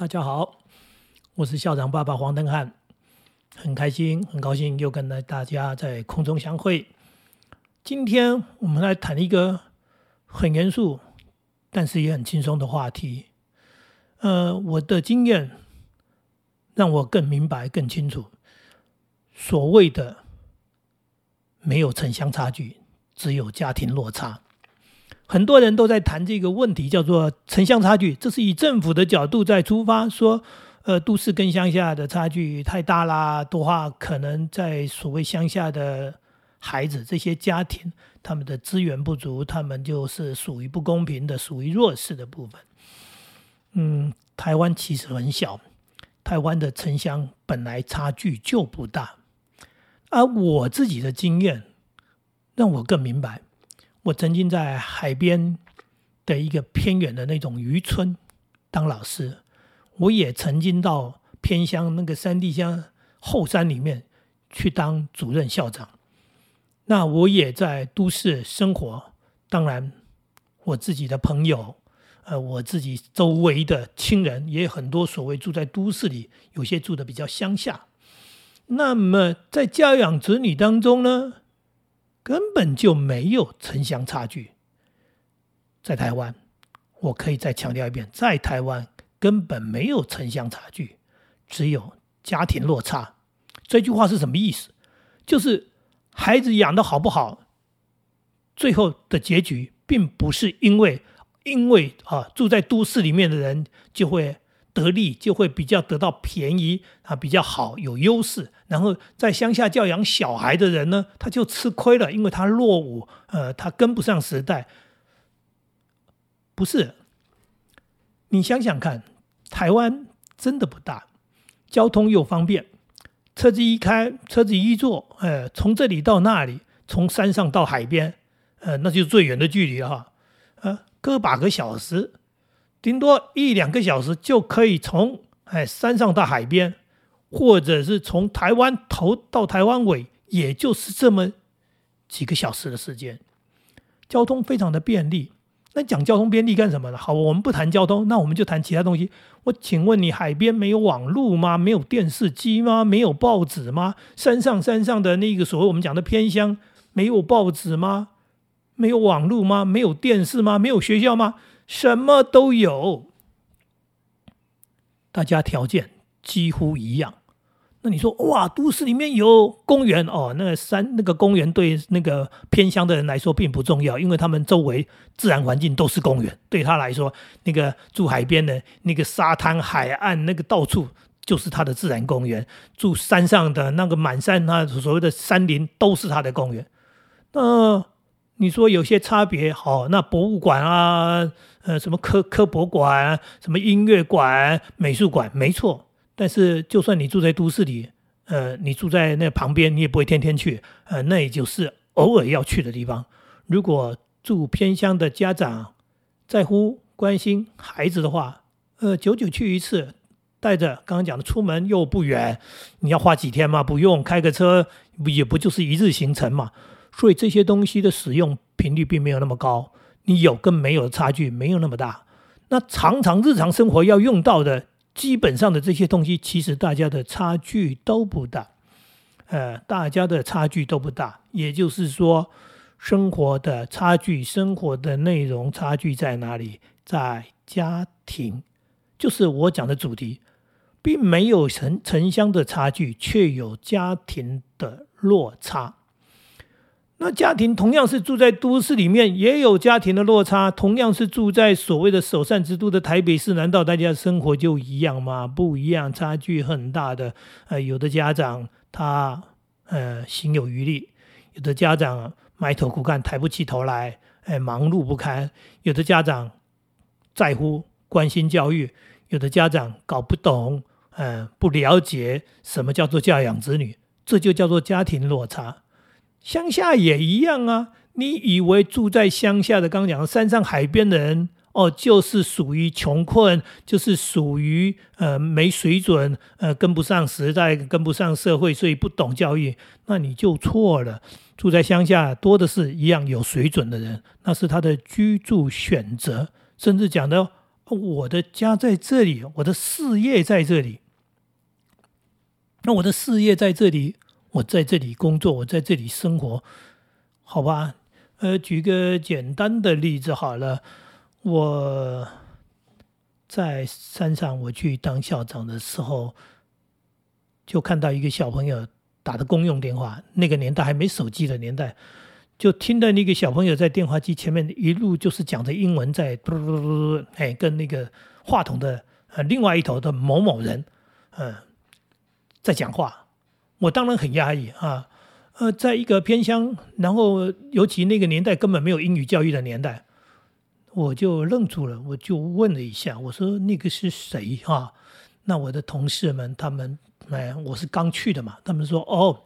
大家好，我是校长爸爸黄登汉，很开心，很高兴又跟大家在空中相会。今天我们来谈一个很严肃，但是也很轻松的话题。呃，我的经验让我更明白、更清楚，所谓的没有城乡差距，只有家庭落差。很多人都在谈这个问题，叫做城乡差距。这是以政府的角度在出发，说，呃，都市跟乡下的差距太大啦，的话，可能在所谓乡下的孩子这些家庭，他们的资源不足，他们就是属于不公平的，属于弱势的部分。嗯，台湾其实很小，台湾的城乡本来差距就不大，而我自己的经验让我更明白。我曾经在海边的一个偏远的那种渔村当老师，我也曾经到偏乡那个山地乡后山里面去当主任校长。那我也在都市生活，当然我自己的朋友，呃，我自己周围的亲人也有很多，所谓住在都市里，有些住的比较乡下。那么在教养子女当中呢？根本就没有城乡差距，在台湾，我可以再强调一遍，在台湾根本没有城乡差距，只有家庭落差。这句话是什么意思？就是孩子养的好不好，最后的结局并不是因为因为啊住在都市里面的人就会。得利就会比较得到便宜啊，比较好有优势。然后在乡下教养小孩的人呢，他就吃亏了，因为他落伍，呃，他跟不上时代。不是，你想想看，台湾真的不大，交通又方便，车子一开，车子一坐，呃，从这里到那里，从山上到海边，呃，那就是最远的距离哈，呃，个把个小时。顶多一两个小时就可以从哎山上到海边，或者是从台湾头到台湾尾，也就是这么几个小时的时间，交通非常的便利。那讲交通便利干什么呢？好，我们不谈交通，那我们就谈其他东西。我请问你，海边没有网路吗？没有电视机吗？没有报纸吗？山上山上的那个所谓我们讲的偏乡，没有报纸吗？没有网路吗？没有电视吗？没有学校吗？什么都有，大家条件几乎一样。那你说哇，都市里面有公园哦，那个山那个公园对那个偏乡的人来说并不重要，因为他们周围自然环境都是公园。对他来说，那个住海边的那个沙滩、海岸，那个到处就是他的自然公园；住山上的那个满山啊，所谓的山林都是他的公园。那你说有些差别好，那博物馆啊。呃，什么科科博馆，什么音乐馆、美术馆，没错。但是，就算你住在都市里，呃，你住在那旁边，你也不会天天去。呃，那也就是偶尔要去的地方。如果住偏乡的家长在乎关心孩子的话，呃，久久去一次，带着刚刚讲的出门又不远，你要花几天吗？不用，开个车也不就是一日行程嘛。所以这些东西的使用频率并没有那么高。你有跟没有的差距没有那么大，那常常日常生活要用到的基本上的这些东西，其实大家的差距都不大，呃，大家的差距都不大。也就是说，生活的差距、生活的内容差距在哪里？在家庭，就是我讲的主题，并没有城城乡的差距，却有家庭的落差。那家庭同样是住在都市里面，也有家庭的落差。同样是住在所谓的首善之都的台北市，难道大家生活就一样吗？不一样，差距很大的。呃，有的家长他呃心有余力，有的家长埋头苦干，抬不起头来，哎，忙碌不堪。有的家长在乎关心教育，有的家长搞不懂，嗯，不了解什么叫做教养子女，这就叫做家庭落差。乡下也一样啊！你以为住在乡下的，刚刚讲山上海边的人，哦，就是属于穷困，就是属于呃没水准，呃跟不上时代，跟不上社会，所以不懂教育，那你就错了。住在乡下多的是一样有水准的人，那是他的居住选择，甚至讲的我的家在这里，我的事业在这里。那我的事业在这里，我在这里工作，我在这里生活，好吧？呃，举个简单的例子好了，我在山上，我去当校长的时候，就看到一个小朋友打的公用电话，那个年代还没手机的年代。就听到那个小朋友在电话机前面一路就是讲着英文，在嘟嘟嘟嘟，哎，跟那个话筒的呃另外一头的某某人，嗯，在讲话。我当然很压抑啊，呃，在一个偏乡，然后尤其那个年代根本没有英语教育的年代，我就愣住了，我就问了一下，我说那个是谁啊？那我的同事们他们，哎，我是刚去的嘛，他们说哦。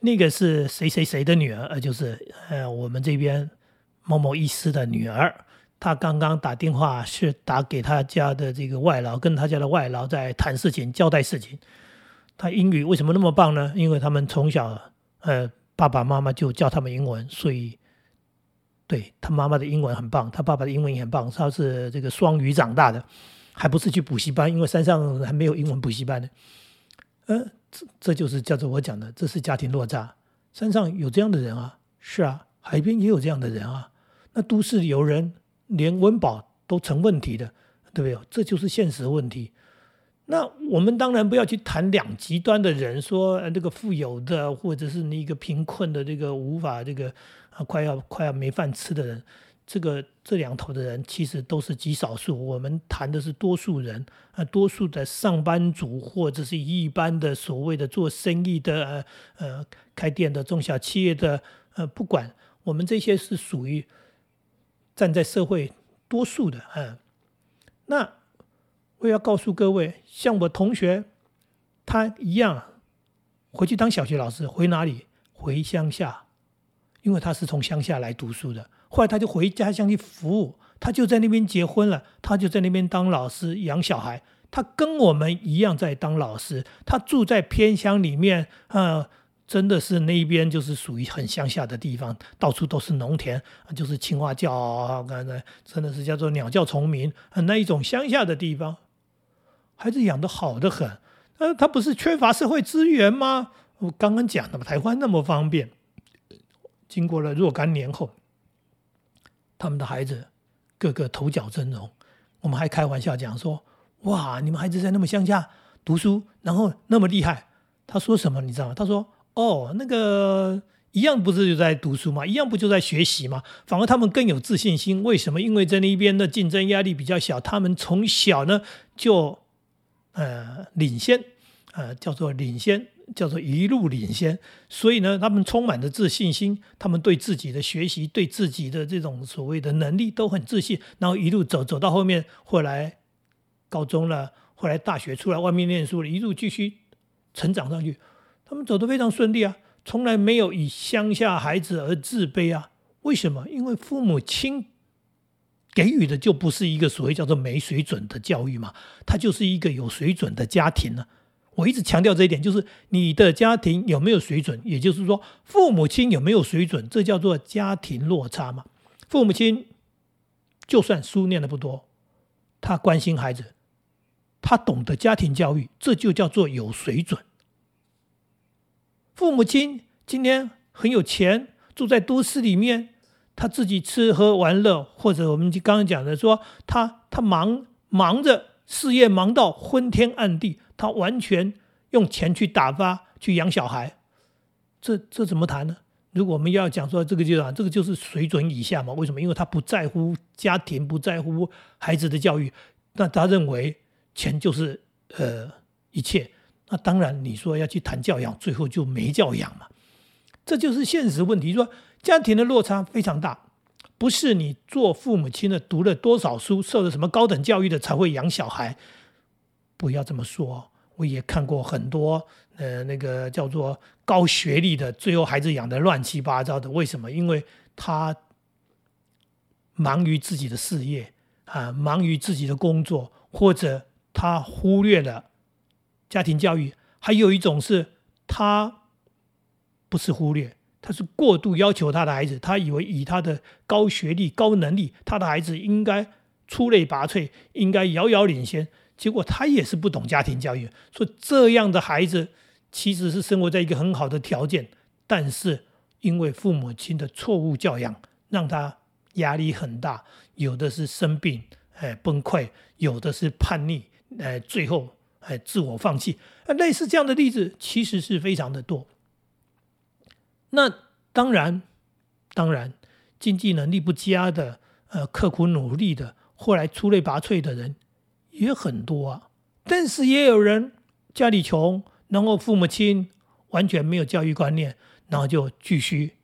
那个是谁谁谁的女儿？呃，就是呃，我们这边某某医师的女儿。她刚刚打电话是打给她家的这个外劳，跟她家的外劳在谈事情、交代事情。他英语为什么那么棒呢？因为他们从小呃，爸爸妈妈就教他们英文，所以对他妈妈的英文很棒，他爸爸的英文也很棒。他是这个双语长大的，还不是去补习班，因为山上还没有英文补习班呢。嗯。这这就是叫做我讲的，这是家庭落差。山上有这样的人啊，是啊，海边也有这样的人啊。那都市有人连温饱都成问题的，对不对？这就是现实问题。那我们当然不要去谈两极端的人，说这个富有的，或者是那个贫困的，这个无法这个啊快要快要没饭吃的人。这个这两头的人其实都是极少数，我们谈的是多数人啊，多数的上班族或者是一般的所谓的做生意的呃开店的中小企业的呃，不管我们这些是属于站在社会多数的啊。那我要告诉各位，像我同学他一样回去当小学老师，回哪里？回乡下，因为他是从乡下来读书的。后来他就回家乡去服务，他就在那边结婚了，他就在那边当老师养小孩。他跟我们一样在当老师，他住在偏乡里面，呃，真的是那边就是属于很乡下的地方，到处都是农田，就是青蛙叫，刚才真的是叫做鸟叫虫鸣，那一种乡下的地方，孩子养的好的很。呃，他不是缺乏社会资源吗？我刚刚讲的嘛，台湾那么方便，经过了若干年后。他们的孩子个个头角峥嵘，我们还开玩笑讲说：“哇，你们孩子在那么乡下读书，然后那么厉害。”他说什么你知道吗？他说：“哦，那个一样不是就在读书吗？一样不就在学习吗？反而他们更有自信心。为什么？因为在那边的竞争压力比较小，他们从小呢就呃领先，呃叫做领先。”叫做一路领先，所以呢，他们充满着自信心，他们对自己的学习、对自己的这种所谓的能力都很自信，然后一路走走到后面，后来高中了，后来大学出来外面念书了，一路继续成长上去，他们走得非常顺利啊，从来没有以乡下孩子而自卑啊。为什么？因为父母亲给予的就不是一个所谓叫做没水准的教育嘛，他就是一个有水准的家庭呢。我一直强调这一点，就是你的家庭有没有水准，也就是说父母亲有没有水准，这叫做家庭落差嘛。父母亲就算书念的不多，他关心孩子，他懂得家庭教育，这就叫做有水准。父母亲今天很有钱，住在都市里面，他自己吃喝玩乐，或者我们刚刚讲的说，他他忙忙着事业，忙到昏天暗地。他完全用钱去打发、去养小孩，这这怎么谈呢？如果我们要讲说这个就啊，这个就是水准以下嘛？为什么？因为他不在乎家庭，不在乎孩子的教育，那他认为钱就是呃一切。那当然，你说要去谈教养，最后就没教养嘛。这就是现实问题。说家庭的落差非常大，不是你做父母亲的读了多少书、受了什么高等教育的才会养小孩。不要这么说，我也看过很多，呃，那个叫做高学历的，最后孩子养的乱七八糟的。为什么？因为他忙于自己的事业啊，忙于自己的工作，或者他忽略了家庭教育。还有一种是他不是忽略，他是过度要求他的孩子，他以为以他的高学历、高能力，他的孩子应该出类拔萃，应该遥遥领先。结果他也是不懂家庭教育，说这样的孩子其实是生活在一个很好的条件，但是因为父母亲的错误教养，让他压力很大，有的是生病，哎崩溃，有的是叛逆，哎最后哎自我放弃。类似这样的例子其实是非常的多。那当然，当然经济能力不佳的，呃刻苦努力的，后来出类拔萃的人。也很多啊，但是也有人家里穷，然后父母亲完全没有教育观念，然后就继续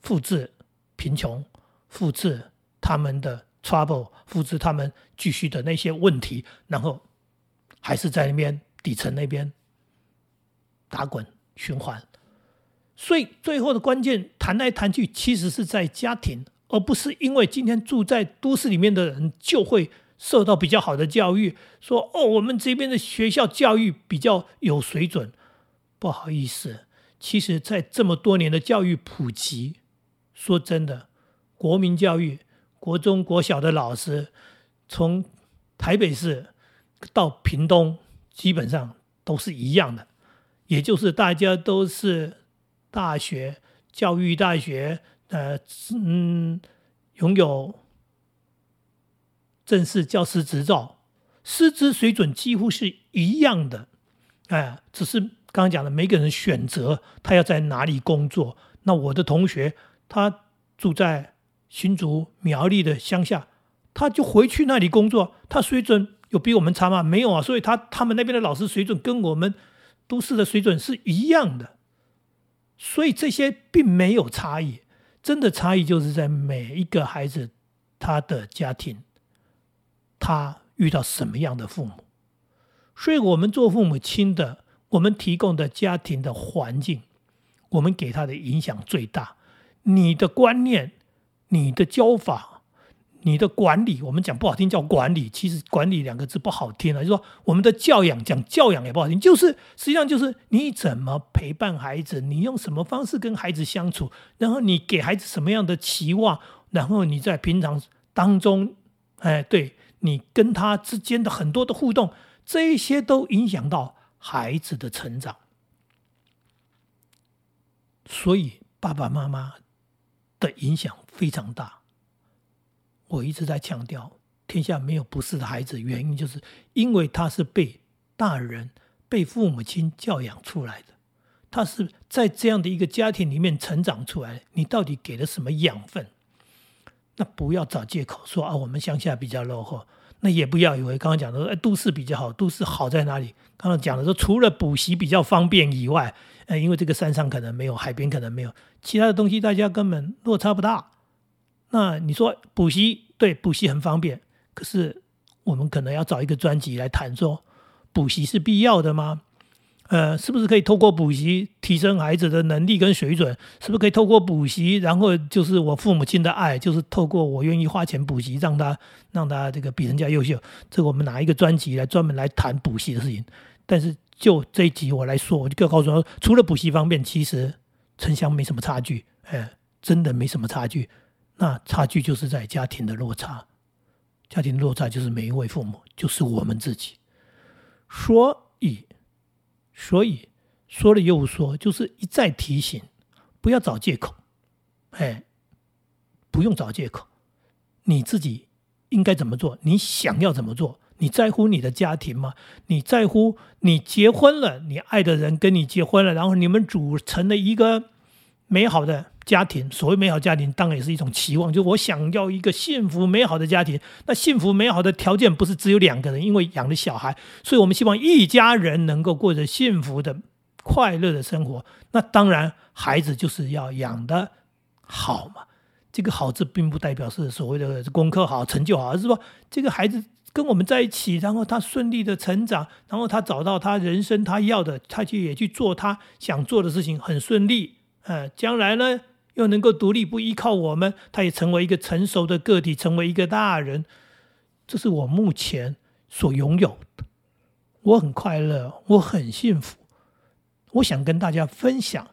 复制贫穷，复制他们的 trouble，复制他们继续的那些问题，然后还是在那边底层那边打滚循环。所以最后的关键谈来谈去，其实是在家庭，而不是因为今天住在都市里面的人就会。受到比较好的教育，说哦，我们这边的学校教育比较有水准。不好意思，其实，在这么多年的教育普及，说真的，国民教育、国中、国小的老师，从台北市到屏东，基本上都是一样的，也就是大家都是大学教育大学，呃，嗯，拥有。正式教师执照，师资水准几乎是一样的，哎，只是刚刚讲的，每个人选择他要在哪里工作。那我的同学他住在新竹苗栗的乡下，他就回去那里工作。他水准有比我们差吗？没有啊。所以他他们那边的老师水准跟我们都市的水准是一样的。所以这些并没有差异，真的差异就是在每一个孩子他的家庭。他遇到什么样的父母，所以我们做父母亲的，我们提供的家庭的环境，我们给他的影响最大。你的观念、你的教法、你的管理，我们讲不好听叫管理，其实“管理”两个字不好听啊。就说我们的教养，讲教养也不好听，就是实际上就是你怎么陪伴孩子，你用什么方式跟孩子相处，然后你给孩子什么样的期望，然后你在平常当中，哎，对。你跟他之间的很多的互动，这一些都影响到孩子的成长。所以爸爸妈妈的影响非常大。我一直在强调，天下没有不是的孩子，原因就是因为他是被大人、被父母亲教养出来的，他是在这样的一个家庭里面成长出来的。你到底给了什么养分？那不要找借口说啊，我们乡下比较落后。那也不要以为刚刚讲的说，哎，都市比较好，都市好在哪里？刚刚讲的说，除了补习比较方便以外，哎，因为这个山上可能没有，海边可能没有，其他的东西大家根本落差不大。那你说补习对补习很方便，可是我们可能要找一个专辑来谈说，补习是必要的吗？呃，是不是可以透过补习提升孩子的能力跟水准？是不是可以透过补习，然后就是我父母亲的爱，就是透过我愿意花钱补习，让他让他这个比人家优秀？这个我们拿一个专辑来专门来谈补习的事情。但是就这一集我来说，我就告诉说，除了补习方面，其实城乡没什么差距，哎，真的没什么差距。那差距就是在家庭的落差，家庭落差就是每一位父母，就是我们自己。所以。所以说了又说，就是一再提醒，不要找借口，哎，不用找借口，你自己应该怎么做？你想要怎么做？你在乎你的家庭吗？你在乎你结婚了，你爱的人跟你结婚了，然后你们组成了一个美好的。家庭，所谓美好家庭，当然也是一种期望。就我想要一个幸福美好的家庭，那幸福美好的条件不是只有两个人，因为养了小孩，所以我们希望一家人能够过着幸福的、快乐的生活。那当然，孩子就是要养的好嘛。这个好字并不代表是所谓的功课好、成就好，而是说这个孩子跟我们在一起，然后他顺利的成长，然后他找到他人生他要的，他去也去做他想做的事情，很顺利。呃，将来呢？又能够独立不依靠我们，他也成为一个成熟的个体，成为一个大人，这是我目前所拥有的。我很快乐，我很幸福。我想跟大家分享，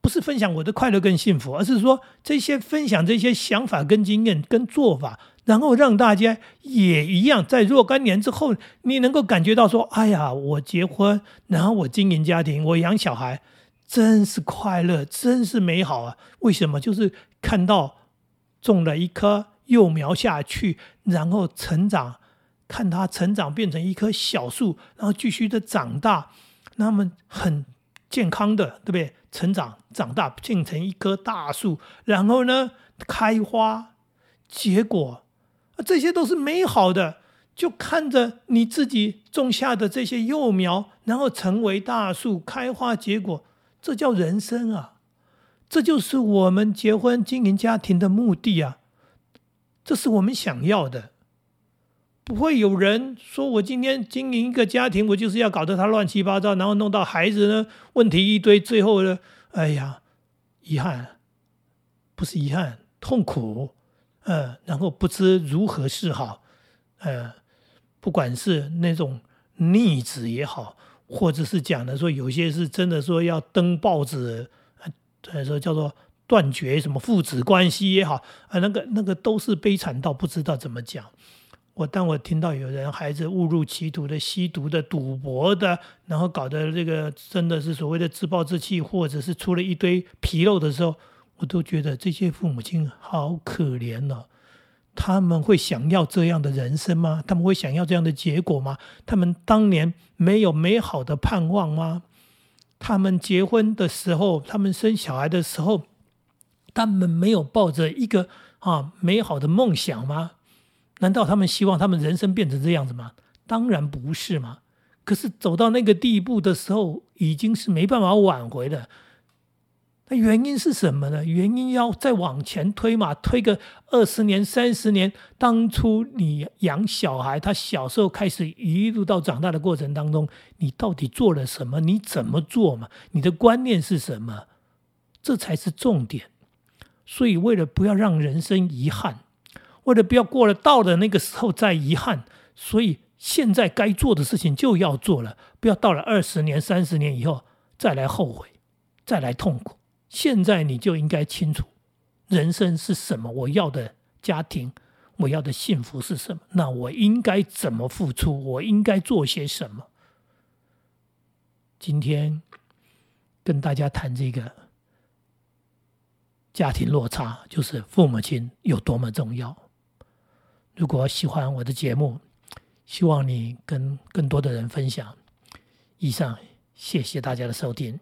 不是分享我的快乐跟幸福，而是说这些分享这些想法跟经验跟做法，然后让大家也一样，在若干年之后，你能够感觉到说：“哎呀，我结婚，然后我经营家庭，我养小孩，真是快乐，真是美好啊！”为什么？就是看到种了一棵幼苗下去，然后成长，看它成长变成一棵小树，然后继续的长大，那么很健康的，对不对？成长长大变成一棵大树，然后呢，开花结果。这些都是美好的，就看着你自己种下的这些幼苗，然后成为大树开花结果，这叫人生啊！这就是我们结婚经营家庭的目的啊！这是我们想要的。不会有人说我今天经营一个家庭，我就是要搞得他乱七八糟，然后弄到孩子呢问题一堆，最后呢，哎呀，遗憾，不是遗憾，痛苦。呃，然后不知如何是好，呃，不管是那种逆子也好，或者是讲的说有些是真的说要登报纸，呃，说叫做断绝什么父子关系也好，啊，那个那个都是悲惨到不知道怎么讲。我当我听到有人孩子误入歧途的、吸毒的、赌博的，然后搞得这个真的是所谓的自暴自弃，或者是出了一堆纰漏的时候。我都觉得这些父母亲好可怜了，他们会想要这样的人生吗？他们会想要这样的结果吗？他们当年没有美好的盼望吗？他们结婚的时候，他们生小孩的时候，他们没有抱着一个啊美好的梦想吗？难道他们希望他们人生变成这样子吗？当然不是嘛。可是走到那个地步的时候，已经是没办法挽回了。那原因是什么呢？原因要再往前推嘛，推个二十年、三十年。当初你养小孩，他小时候开始一路到长大的过程当中，你到底做了什么？你怎么做嘛？你的观念是什么？这才是重点。所以，为了不要让人生遗憾，为了不要过了到了那个时候再遗憾，所以现在该做的事情就要做了，不要到了二十年、三十年以后再来后悔，再来痛苦。现在你就应该清楚，人生是什么？我要的家庭，我要的幸福是什么？那我应该怎么付出？我应该做些什么？今天跟大家谈这个家庭落差，就是父母亲有多么重要。如果喜欢我的节目，希望你跟更多的人分享。以上，谢谢大家的收听。